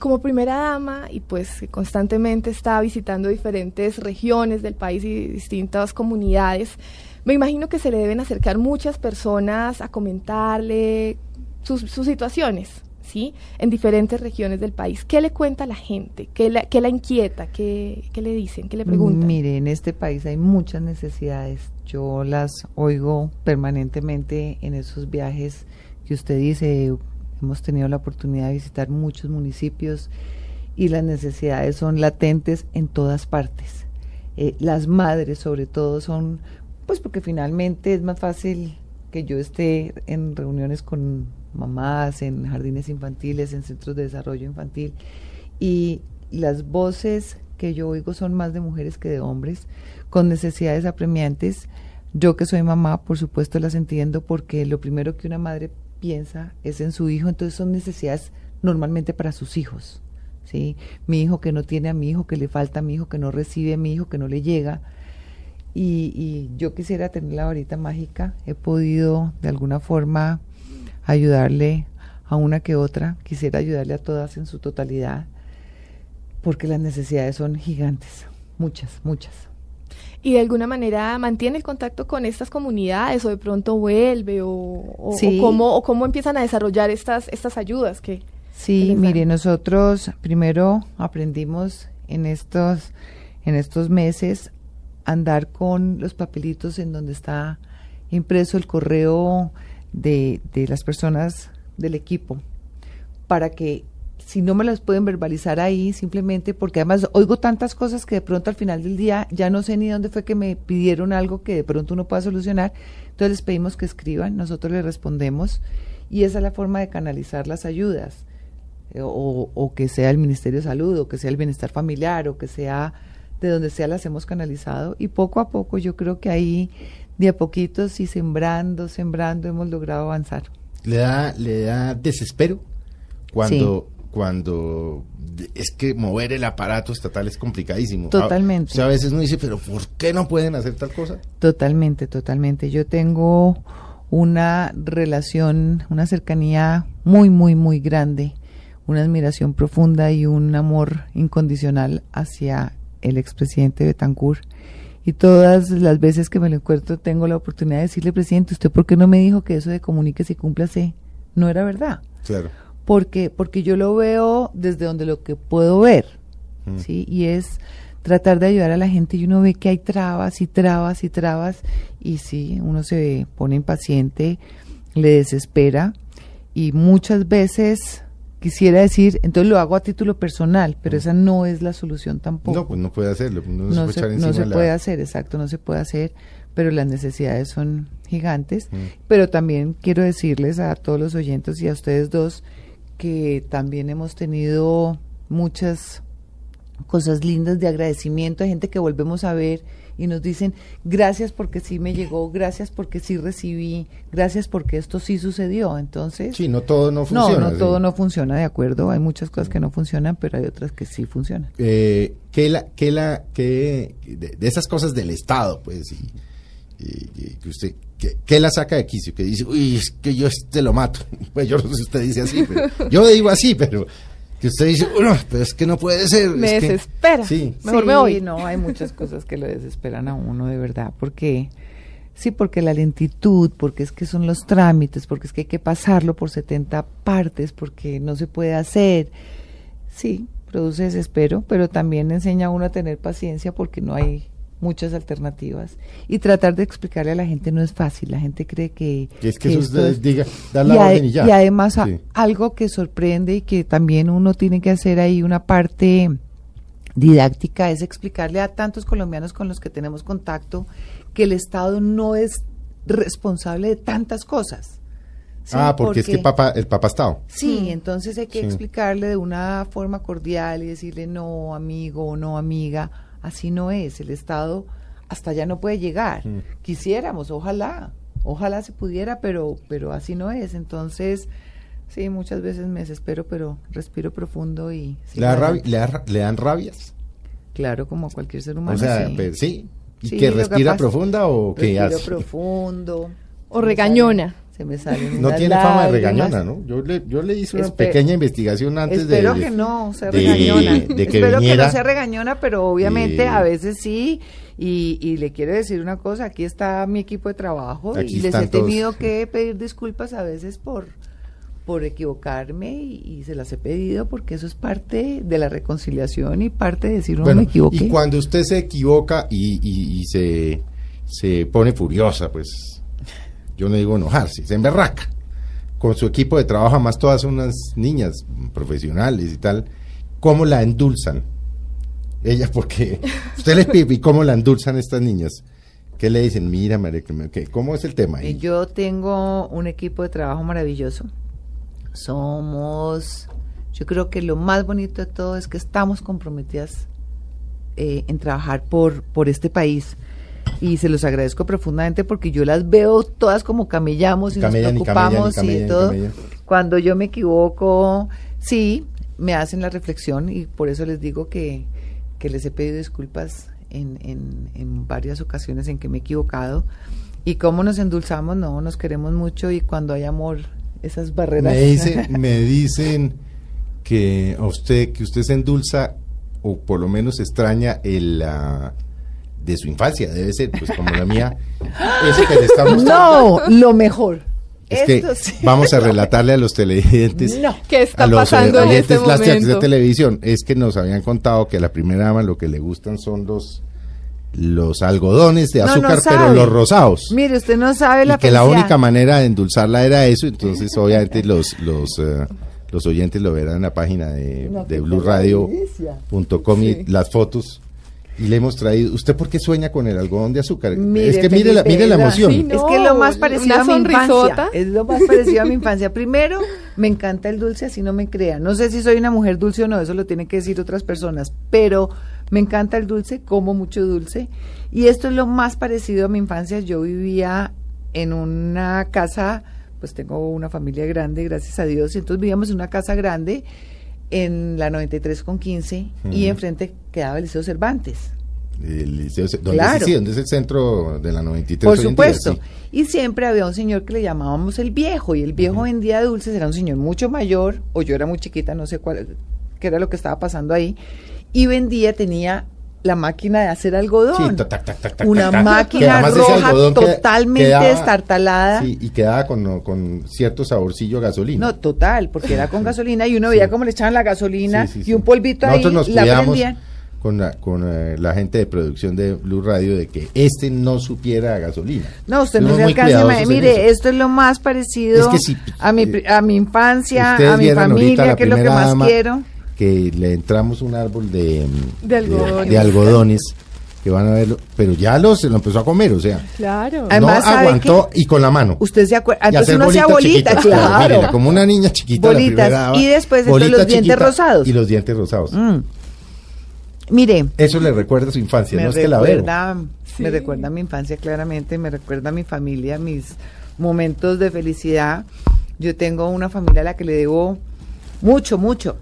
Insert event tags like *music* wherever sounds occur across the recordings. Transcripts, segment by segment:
como primera dama y pues constantemente está visitando diferentes regiones del país y distintas comunidades, me imagino que se le deben acercar muchas personas a comentarle sus, situaciones, ¿sí? En diferentes regiones del país. ¿Qué le cuenta la gente? ¿Qué la, inquieta? ¿Qué, ¿Qué, le dicen? ¿Qué le preguntan? Mire, en este país hay muchas necesidades. Yo las oigo permanentemente en esos viajes que usted dice, Hemos tenido la oportunidad de visitar muchos municipios y las necesidades son latentes en todas partes. Eh, las madres sobre todo son, pues porque finalmente es más fácil que yo esté en reuniones con mamás, en jardines infantiles, en centros de desarrollo infantil y las voces que yo oigo son más de mujeres que de hombres con necesidades apremiantes. Yo que soy mamá, por supuesto las entiendo porque lo primero que una madre piensa es en su hijo, entonces son necesidades normalmente para sus hijos. ¿sí? Mi hijo que no tiene a mi hijo, que le falta a mi hijo, que no recibe a mi hijo, que no le llega. Y, y yo quisiera tener la varita mágica. He podido de alguna forma ayudarle a una que otra. Quisiera ayudarle a todas en su totalidad, porque las necesidades son gigantes, muchas, muchas y de alguna manera mantiene el contacto con estas comunidades o de pronto vuelve o, o, cómo, o cómo empiezan a desarrollar estas, estas ayudas que... Sí, mire, nosotros primero aprendimos en estos, en estos meses andar con los papelitos en donde está impreso el correo de, de las personas del equipo para que si no me las pueden verbalizar ahí, simplemente porque además oigo tantas cosas que de pronto al final del día ya no sé ni dónde fue que me pidieron algo que de pronto uno pueda solucionar. Entonces les pedimos que escriban, nosotros les respondemos y esa es la forma de canalizar las ayudas. Eh, o, o que sea el Ministerio de Salud, o que sea el Bienestar Familiar, o que sea de donde sea las hemos canalizado y poco a poco yo creo que ahí de a poquitos y sembrando, sembrando hemos logrado avanzar. Le da, le da desespero cuando cuando es que mover el aparato estatal es complicadísimo. Totalmente. O sea, a veces uno dice, pero ¿por qué no pueden hacer tal cosa? Totalmente, totalmente. Yo tengo una relación, una cercanía muy, muy, muy grande, una admiración profunda y un amor incondicional hacia el expresidente Betancourt. Y todas las veces que me lo encuentro tengo la oportunidad de decirle, presidente, ¿usted por qué no me dijo que eso de comuníquese y cúmplase no era verdad? Claro porque, porque yo lo veo desde donde lo que puedo ver, mm. ¿sí? Y es tratar de ayudar a la gente y uno ve que hay trabas y trabas y trabas y sí, uno se pone impaciente, le desespera y muchas veces quisiera decir, entonces lo hago a título personal, pero mm. esa no es la solución tampoco. No, pues no puede hacerlo, no, se, puede hacer, exacto, no se puede hacer, pero las necesidades son gigantes. Mm. Pero también quiero decirles a todos los oyentes y a ustedes dos que también hemos tenido muchas cosas lindas de agradecimiento, hay gente que volvemos a ver y nos dicen gracias porque sí me llegó, gracias porque sí recibí, gracias porque esto sí sucedió. Entonces, sí, no todo no funciona. No, no todo no funciona, de acuerdo. Hay muchas cosas que no funcionan, pero hay otras que sí funcionan. Eh, ¿qué la, qué la, qué de, esas cosas del Estado, pues, y, que usted ¿Qué, la saca de quicio? Que dice, uy, es que yo este lo mato. *laughs* Pues yo no sé si usted dice así, pero *laughs* yo digo así, pero que usted dice, no, pero es que no puede ser. Me desespera. sí. Mejor me voy. No, hay muchas cosas que lo desesperan a uno de verdad, porque sí, porque la lentitud, porque es que son los trámites, porque es que hay que pasarlo por 70 partes, porque no se puede hacer. Sí, produce desespero, pero también enseña a uno a tener paciencia porque no hay muchas alternativas y tratar de explicarle a la gente no es fácil. La gente cree que... es que, eso diga, dar la y orden y ya. Y además algo que sorprende y que también uno tiene que hacer ahí una parte didáctica es explicarle a tantos colombianos con los que tenemos contacto que el Estado no es responsable de tantas cosas. ¿sí? ah, porque, es que papá, el papá está. Sí, entonces hay que Sí. explicarle de una forma cordial y decirle no, amigo o no, amiga, así no es. El Estado hasta allá no puede llegar. Mm. Quisiéramos, ojalá, ojalá se pudiera, pero, pero así no es. Entonces, sí, muchas veces me desespero, pero respiro profundo y... ¿Le, da rabia- le, da le dan rabias? Claro, como a cualquier ser humano. o sea, sí. sí. ¿Y Sí, que que respira profunda o qué Respiro hace? profundo. O regañona. Se me salen No tiene fama de regañona, ¿no? Yo le, yo le hice una Espe- pequeña investigación antes de... Espero que no sea regañona. de que Espero que viniera. no sea regañona, pero obviamente Eh, a veces sí. Y, y le quiero decir una cosa, aquí está mi equipo de trabajo y les he tenido todos. que pedir disculpas a veces por por equivocarme y, y se las he pedido porque eso es parte de la reconciliación y parte de decir no Bueno, me equivoqué. y cuando usted se equivoca y, y- y se, se pone furiosa, pues yo no digo enojarse, se emberraca. Con su equipo de trabajo, más todas unas niñas profesionales y tal, ¿cómo la endulzan? Ella, porque *laughs* usted les pide, ¿y cómo la endulzan estas niñas? ¿Qué le dicen? Mira, María, Clemen, ¿qué- ¿cómo es el tema? ahí? Eh, Yo tengo un equipo de trabajo maravilloso. Somos, yo creo que lo más bonito de todo es que estamos comprometidas eh, en trabajar por, por este país. Y se los agradezco profundamente porque yo las veo todas como camellamos y Camellan nos y preocupamos y, camellan y todo. Cuando yo me equivoco, sí, me hacen la reflexión y por eso les digo que, que les he pedido disculpas en, en, en varias ocasiones en que me he equivocado. Y cómo nos endulzamos, no, nos queremos mucho y cuando hay amor, esas barreras. Me dicen, *laughs* me dicen que a usted, que usted se endulza o por lo menos extraña el ah, de su infancia, debe ser, pues como la mía, *laughs* eso que le estamos no, lo mejor. Es que sí. vamos a *laughs* relatarle a los televidentes, No. ¿Qué está a los pasando en oyentes este de televisión, es que nos habían contado que a la primera dama lo que le gustan son los los algodones de No, no azúcar, pero los rosados. Mire, usted no sabe la y que la única manera de endulzarla era eso, entonces obviamente los los eh, los oyentes lo verán en la página de, No, de blueradio.com y las fotos y le hemos traído. ¿Usted por qué sueña con el algodón de azúcar? Mire, es que mire la, mire la emoción. Sí, no. es que es lo más una parecido a mi infancia. sonrisota. Es lo más parecido a mi infancia. Primero, me encanta el dulce, así no me crean. No sé si soy una mujer dulce o no, eso lo tienen que decir otras personas. Pero me encanta el dulce, como mucho dulce. Y esto es lo más parecido a mi infancia. Yo vivía en una casa, pues tengo una familia grande, gracias a Dios. y Entonces vivíamos en una casa grande en la 93 con 15 y enfrente quedaba el Liceo Cervantes. El liceo, ¿dónde, Claro. es, sí, ¿dónde es el centro de la 93? Por día? supuesto. Sí. Y siempre había un señor que le llamábamos el viejo, y el viejo vendía dulces, era un señor mucho mayor, o yo era muy chiquita, no sé cuál, qué era lo que estaba pasando ahí, y vendía, tenía la máquina de hacer algodón. Sí, tac, tac, tac, una máquina roja queda- totalmente destartalada. Sí, y quedaba con, con cierto saborcillo a gasolina. No, total, porque era con gasolina y uno veía cómo le echaban la gasolina y un polvito Nosotros ahí, nos la prendían. con, la, con eh, la gente de producción de Blue Radio de que este no supiera a gasolina. No, usted no se alcanza. Mire, esto es lo más parecido Es que si, a, mi, eh, a mi infancia, a mi familia, que es lo que más dama quiero. Que le entramos un árbol de, De algodones. de algodones, que van a verlo, pero ya lo, se lo empezó a comer, o sea, Claro. Además, no ¿sabe aguantó y con la mano. Usted se acuerda, uno hacía bolita, claro. mírela, como una niña chiquita. la primera y después entonces los dientes rosados. Y los dientes rosados. Mm. Mire, Eso le recuerda a su infancia, me no es que la Sí. me recuerda a mi infancia claramente, me recuerda a mi familia, mis momentos de felicidad. Yo tengo una familia a la que le debo mucho, mucho,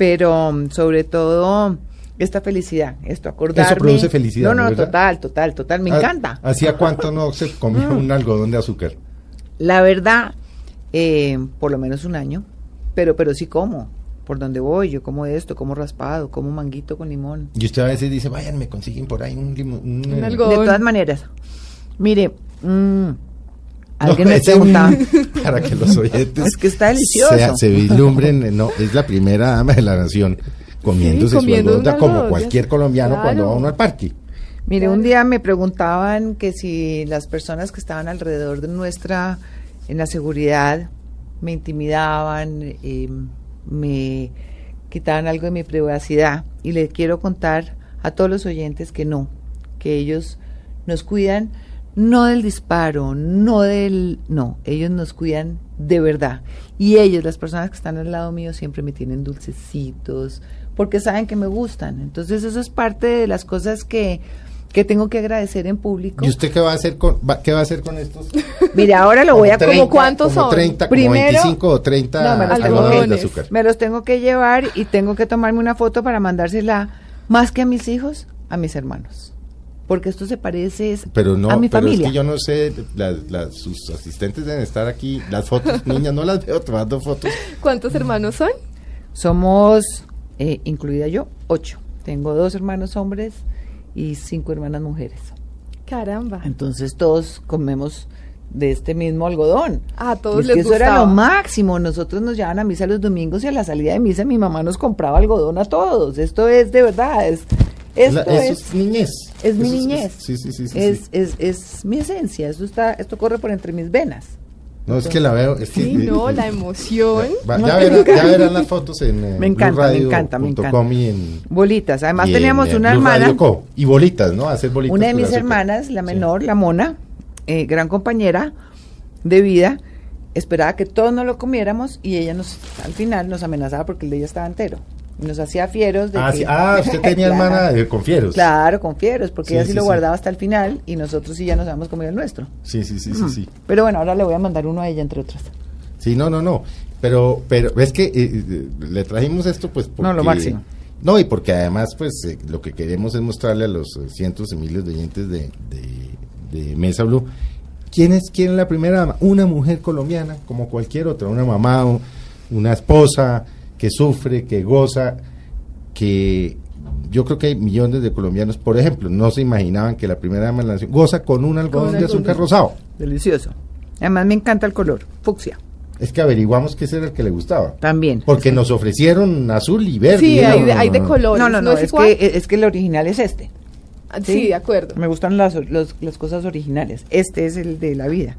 pero mm, sobre todo esta felicidad, esto acordarme. produce felicidad, No, no, total, total, total, me Ah, encanta. ¿Hacía cuánto no se comía *laughs* Mm. un algodón de azúcar? La verdad, eh, por lo menos un año, pero, pero sí como. Por donde voy, yo como esto, como raspado, como manguito con limón. Y usted a veces dice, vayan, me consiguen por ahí un limón. un- Un algodón. De todas maneras, mire, No, me preguntaba, *laughs* para que los oyentes Es que está delicioso. Se, se vislumbren, no, es la primera dama de la nación comiéndose Sí, comiendo su como algodón, cualquier ya- colombiano cuando va uno al parque. mire, Claro. un día me preguntaban que si las personas que estaban alrededor de nuestra, en la seguridad, me intimidaban, eh, me quitaban algo de mi privacidad. Y les quiero contar a todos los oyentes que no, que ellos nos cuidan no del disparo, no del... No, ellos nos cuidan de verdad. Y ellos, las personas que están al lado mío, siempre me tienen dulcecitos, porque saben que me gustan. Entonces eso es parte de las cosas que, que tengo que agradecer en público. ¿Y usted qué va a hacer con, va- qué va a hacer con estos? *laughs* Mire, ahora lo voy a... 30, ¿Cómo cuántos como son? 30, como Primero- 25 o 30 No, me los tengo algodones que- de azúcar. Me los tengo que llevar y tengo que tomarme una foto para mandársela más que a mis hijos, a mis hermanos. Porque esto se parece Pero no, a mi pero familia. es que yo no sé, las, las- sus asistentes deben estar aquí, las fotos, *laughs* niñas, no las veo tomando fotos. ¿Cuántos hermanos son? Somos, eh, incluida yo, ocho. Tengo dos hermanos hombres y cinco hermanas mujeres. Caramba. Entonces todos comemos de este mismo algodón. A todos es les que eso era gustaba. lo máximo. Nosotros nos llevaban a misa los domingos y a la salida de misa mi mamá nos compraba algodón a todos. Esto es de verdad, es, esto La- eso es, es niñez. es mi Eso niñez. sí, sí, sí. sí, es, sí. es, es mi esencia. Esto está, esto corre por entre mis venas. No, es que la veo. Es que, Sí, no, la emoción. Va- No, ya, me verán, encanta. ya verán las fotos en eh, Me encanta, me encanta, me blueradio.com y en. Bolitas. Además y teníamos eh, una Blue hermana. Co. Y bolitas, ¿no? Hacer bolitas. Una de mis hermanas, la Sí. menor, la mona, eh, gran compañera de vida, esperaba que todos nos lo comiéramos y ella nos, al final nos amenazaba porque el de ella estaba entero. Y nos hacía fieros de Ah, que- sí. ah, *laughs* usted tenía Claro. hermana de confieros. Claro, con fieros, porque Sí, ella sí, sí, lo guardaba hasta el final y nosotros sí ya nos habíamos comido el nuestro. Sí, sí, sí, sí, sí. Pero bueno, ahora le voy a mandar uno a ella, entre otras. Sí, no, no, no. Pero, pero es que eh, eh, le trajimos esto, pues, porque, No, lo máximo. No, y porque además, pues, eh, lo que queremos es mostrarle a los eh, cientos de miles de oyentes de, de, de Mesa Blue. ¿Quién es, ¿Quién es la primera dama? Una mujer colombiana, como cualquier otra, una mamá, una esposa que sufre, que goza, que yo creo que hay millones de colombianos, por ejemplo, no se imaginaban que la primera dama de la nación goza con un algodón de algodón. azúcar rosado. Delicioso. Además me encanta el color, fucsia. Es que averiguamos que ese era el que le gustaba. También. Porque nos ofrecieron azul y verde. Sí, y hay no, de, no, hay de no. colores. No, no, no, es, que, es que el original es este. Ah, sí, de acuerdo. Me gustan las, los- las cosas originales. Este es el de la vida.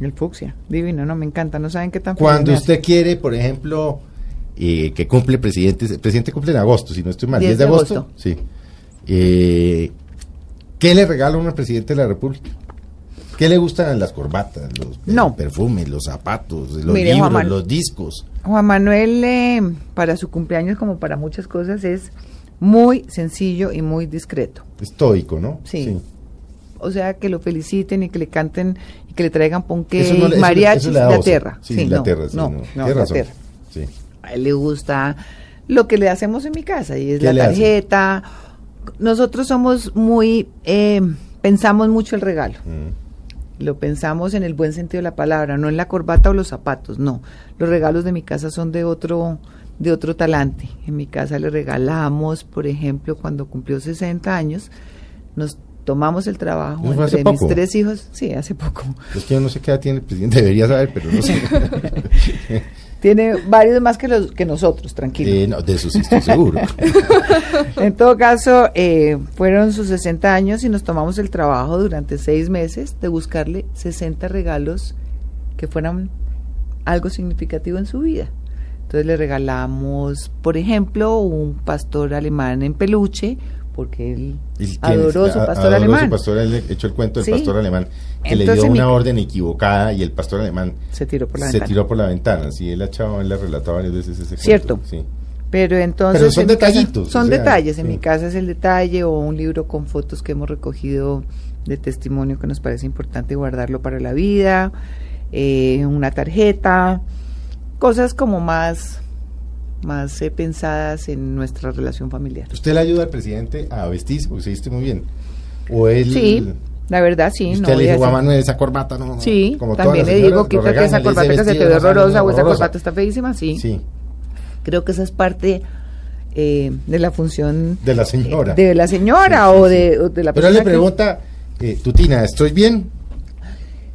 El fucsia. Divino, no, me encanta. No saben qué tan Cuando usted quiere, por ejemplo, eh, que cumple presidente, el presidente cumple en agosto, si no estoy mal, 10 10 de agosto. agosto. Sí. Eh, ¿Qué le regala uno al presidente de la República? ¿Qué le gustan las corbatas, los No. perfumes, los zapatos, los Mire, libros, Juan los discos? Juan Manuel, eh, para su cumpleaños, como para muchas cosas, es muy sencillo y muy discreto. Estoico, ¿no? Sí. O sea, que lo feliciten y que le canten y que le traigan ponque Eso no mariachis tierra. Sí, la tierra, sí, no, no. no, razón. Sí. A él le gusta lo que le hacemos en mi casa y es ¿Qué la tarjeta. Nosotros somos muy, eh, pensamos mucho el regalo. Mm. Lo pensamos en el buen sentido de la palabra, no en la corbata o los zapatos, no. Los regalos de mi casa son de otro, de otro talante. En mi casa le regalamos, por ejemplo, cuando cumplió 60 años, nos tomamos el trabajo ¿Eso fue hace entre mis tres hijos, sí, hace poco. Es que yo no sé qué edad tiene el presidente, debería saber, pero no sé. *laughs* *laughs* Tiene varios más que los que nosotros, tranquilo. Eh, no, de eso sí estoy seguro. *laughs* En todo caso, eh, fueron sus 60 años y nos tomamos el trabajo durante seis meses de buscarle 60 regalos que fueran algo significativo en su vida. Entonces le regalamos, por ejemplo, un pastor alemán en peluche, porque él ¿Y quién es? adoró su A- pastor adoró alemán. su pastor, él echó el cuento del Sí. pastor alemán que le dio mi- una orden equivocada y el pastor alemán Se tiró por la se ventana. tiró por la ventana. Sí, él ha él relatado varias veces ese cuento. Cierto. Sí. Pero entonces. Pero son en mi casa- detallitos, son o sea, detalles. En sí. mi casa es el detalle o un libro con fotos que hemos recogido de testimonio que nos parece importante guardarlo para la vida, eh, una tarjeta, cosas como más, más eh, pensadas en nuestra relación familiar. ¿Usted le ayuda al presidente a vestirse porque se viste muy bien? ¿O él... Sí, la verdad sí. y no usted le voy a Manuel, esa corbata no... no", Sí, como también le digo, quítate esa corbata que se te "Vestido ve horrorosa o esa horrorosa". corbata está feísima, sí. Sí, Creo que esa es parte eh, de la función de la señora. de la señora Sí, sí, o, de, o de la Pero él persona le que- pregunta, eh, Tutina, ¿estoy bien?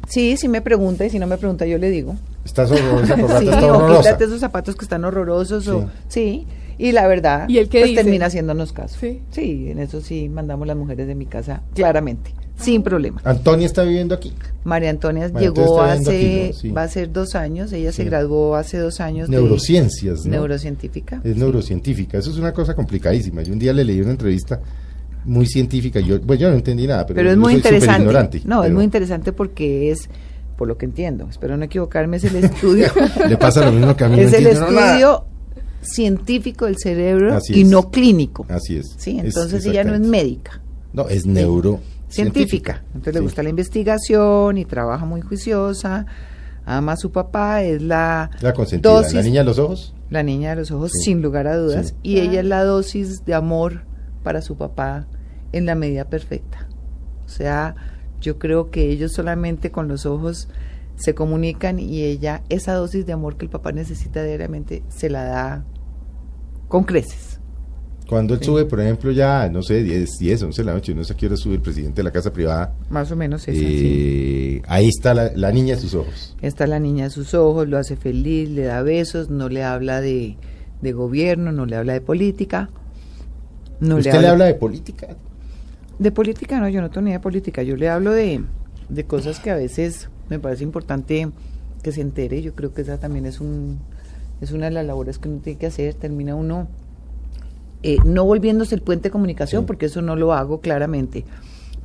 Sí, sí me pregunta y si no me pregunta yo le digo. ¿Estás horror- esa corbata *laughs* sí, está o horrorosa? quítate esos zapatos que están horrorosos o sí. Y la verdad, ¿Y él qué pues dice? termina haciéndonos caso. Sí. Sí, en eso sí mandamos las mujeres de mi casa claramente, sin problema. Antonia está viviendo aquí. María Antonia María llegó hace, viviendo aquí, ¿no? Sí. va a ser dos años, ella se Sí. graduó hace dos años de Neurociencias, ¿no? neurocientífica. Es neurocientífica. Eso es una cosa complicadísima. Yo un día le leí una entrevista muy científica. Yo, pues yo no entendí nada, pero, Pero es muy interesante. ignorante, no, es muy interesante porque es, por lo que entiendo, espero no equivocarme, es el *laughs* estudio, Le pasa lo mismo que a mí. es no el nada. estudio científico del cerebro Así y es. no clínico. Así es. Sí, Es entonces ella no es médica, No, es neuro científica. Entonces le gusta la investigación y trabaja muy juiciosa. Ama a su papá, es la La consentida. dosis, La niña de los ojos. la niña de los ojos, Sí. sin lugar a dudas. Sí. Y ella es la dosis de amor para su papá en la medida perfecta. O sea, yo creo que ellos solamente con los ojos se comunican y ella, esa dosis de amor que el papá necesita diariamente, se la da con creces. Cuando él Sí. sube, por ejemplo, ya, no sé, 10, 10 11 de la noche, no sé a qué hora sube el presidente de la casa privada. Más o menos es así. eh, ahí está la, la niña de sus ojos. Está la niña a sus ojos, lo hace feliz, le da besos, no le habla de, de gobierno, no le habla de política. No ¿Usted le habla de política? De política no, yo no tengo ni idea de política, yo le hablo de, de cosas que a veces me parece importante que se entere, yo creo que esa también es un es una de las labores que uno tiene que hacer, termina uno eh, no volviéndose el puente de comunicación, Sí. porque eso no lo hago claramente,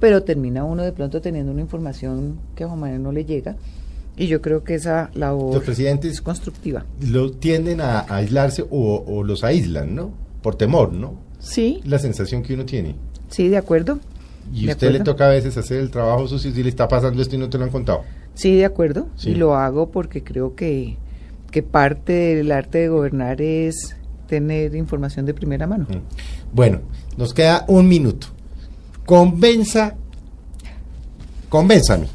pero termina uno de pronto teniendo una información que a Juan Manuel no le llega, y yo creo que esa labor Los presidentes es constructiva. lo tienden a, a aislarse o, o los aíslan, ¿no? Por temor, ¿no? Sí, La sensación que uno tiene. Sí, de acuerdo. Y De usted le toca a veces hacer el trabajo sucio si le está pasando esto y no te lo han contado. Sí, de acuerdo. Sí. Y lo hago porque creo que, que parte del arte de gobernar es tener información de primera mano. Mm. Bueno, nos queda un minuto. Convenza, convénzame,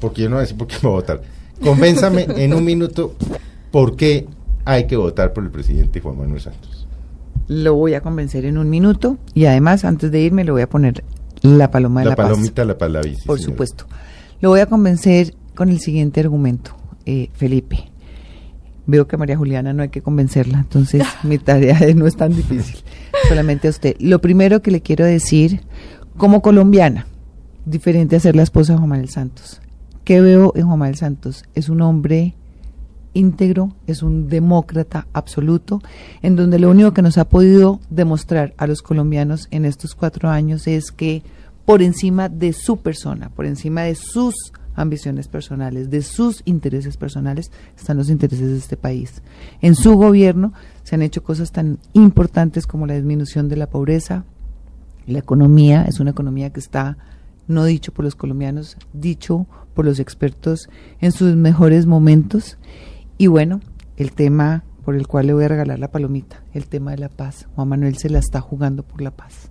porque yo no voy a decir por qué me voy a votar. Convénzame en un *laughs* minuto por qué hay que votar por el presidente Juan Manuel Santos. Lo voy a convencer en un minuto y además antes de irme le voy a poner la paloma de la, La paz. palomita, la palabra. sí, Por señora. supuesto. Lo voy a convencer con el siguiente argumento, eh, Felipe. Veo que a María Juliana no hay que convencerla, entonces *laughs* mi tarea *laughs* no es tan difícil. Solamente a usted. Lo primero que le quiero decir, como colombiana, diferente a ser la esposa de Juan Manuel Santos. ¿Qué veo en Juan Manuel Santos? Es un hombre íntegro, es un demócrata absoluto, en donde lo único que nos ha podido demostrar a los colombianos en estos cuatro años es que por encima de su persona, por encima de sus ambiciones personales, de sus intereses personales, están los intereses de este país. En su gobierno se han hecho cosas tan importantes como la disminución de la pobreza, la economía es una economía que está, no dicho por los colombianos, dicho por los expertos en sus mejores momentos. Y bueno, el tema por el cual le voy a regalar la palomita, el tema de la paz. Juan Manuel se la está jugando por la paz.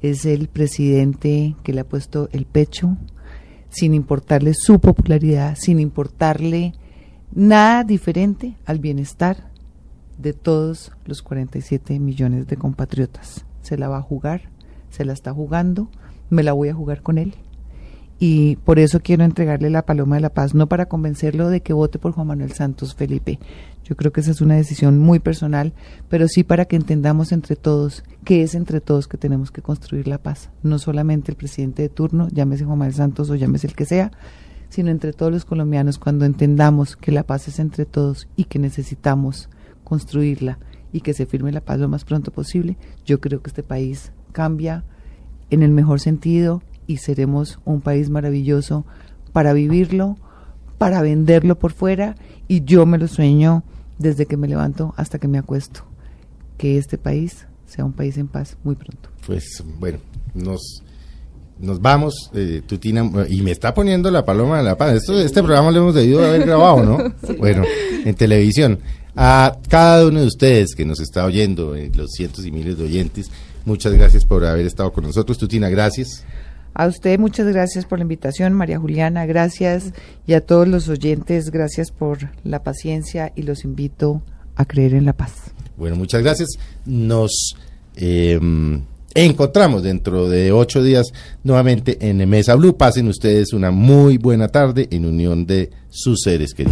Es el presidente que le ha puesto el pecho, sin importarle su popularidad, sin importarle nada diferente al bienestar de todos los 47 millones de compatriotas. Se la va a jugar, se la está jugando, me la voy a jugar con él. Y por eso quiero entregarle la paloma de la paz, no para convencerlo de que vote por Juan Manuel Santos Felipe. Yo creo que esa es una decisión muy personal, pero sí para que entendamos entre todos que es entre todos que tenemos que construir la paz. No solamente el presidente de turno, llámese Juan Manuel Santos o llámese el que sea, sino entre todos los colombianos cuando entendamos que la paz es entre todos y que necesitamos construirla y que se firme la paz lo más pronto posible, yo creo que este país cambia en el mejor sentido y seremos un país maravilloso para vivirlo, para venderlo por fuera y yo me lo sueño desde que me levanto hasta que me acuesto, que este país sea un país en paz muy pronto. Pues bueno, nos, nos vamos, eh, Tutina, y me está poniendo la paloma de la paz. Esto, este programa lo hemos debido haber grabado, ¿no? *laughs* Bueno, en televisión. A cada uno de ustedes que nos está oyendo, eh, los cientos y miles de oyentes, muchas gracias por haber estado con nosotros. Tutina, gracias. A usted muchas gracias por la invitación, María Juliana, gracias y a todos los oyentes, gracias por la paciencia y los invito a creer en la paz. Bueno, muchas gracias. Nos eh, encontramos dentro de ocho días nuevamente en Mesa Blue. Pasen ustedes una muy buena tarde en unión de sus seres queridos.